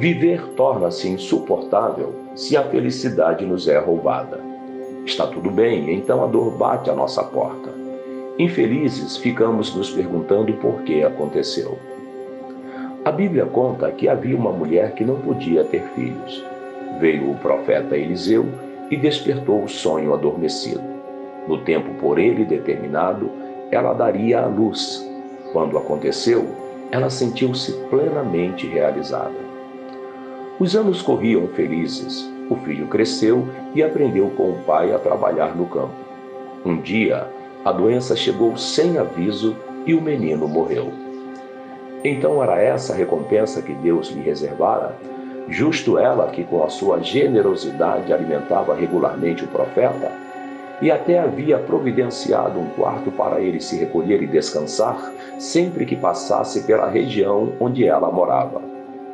Viver torna-se insuportável se a felicidade nos é roubada. Está tudo bem, então a dor bate à nossa porta. Infelizes, ficamos nos perguntando por que aconteceu. A Bíblia conta que havia uma mulher que não podia ter filhos. Veio o profeta Eliseu e despertou o sonho adormecido. No tempo por ele determinado, ela daria a luz. Quando aconteceu, ela sentiu-se plenamente realizada. Os anos corriam felizes. O filho cresceu e aprendeu com o pai a trabalhar no campo. Um dia, a doença chegou sem aviso e o menino morreu. Então era essa a recompensa que Deus lhe reservara? Justo ela que, com a sua generosidade, alimentava regularmente o profeta e até havia providenciado um quarto para ele se recolher e descansar sempre que passasse pela região onde ela morava.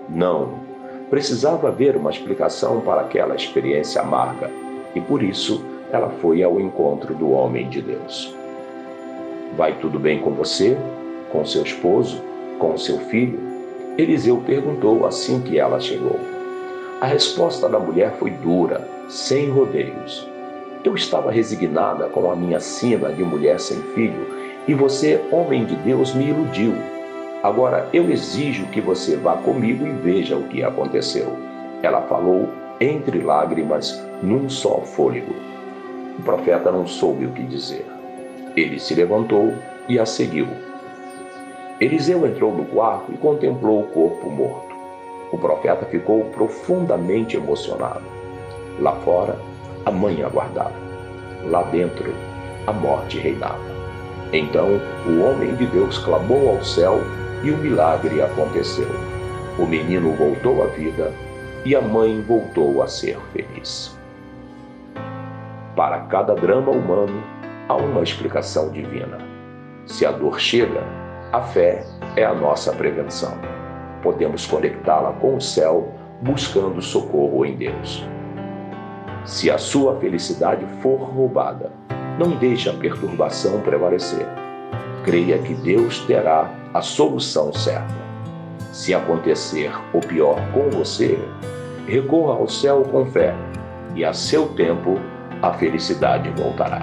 Não, precisava haver uma explicação para aquela experiência amarga e por isso ela foi ao encontro do homem de Deus. Vai tudo bem com você? Com seu esposo? Com seu filho? Eliseu perguntou assim que ela chegou. A resposta da mulher foi dura, sem rodeios. Eu estava resignada com a minha sina de mulher sem filho e você, homem de Deus, me iludiu. Agora eu exijo que você vá comigo e veja o que aconteceu. Ela falou entre lágrimas, num só fôlego. O profeta não soube o que dizer. Ele se levantou e a seguiu. Eliseu entrou no quarto e contemplou o corpo morto. O profeta ficou profundamente emocionado. Lá fora, a mãe aguardava. Lá dentro, a morte reinava. Então, o homem de Deus clamou ao céu e o milagre aconteceu. O menino voltou à vida e a mãe voltou a ser feliz. Para cada drama humano, há uma explicação divina. Se a dor chega, a fé é a nossa prevenção. Podemos conectá-la com o céu buscando socorro em Deus. Se a sua felicidade for roubada, não deixe a perturbação prevalecer. Creia que Deus terá a solução certa. Se acontecer o pior com você, recorra ao céu com fé e a seu tempo a felicidade voltará.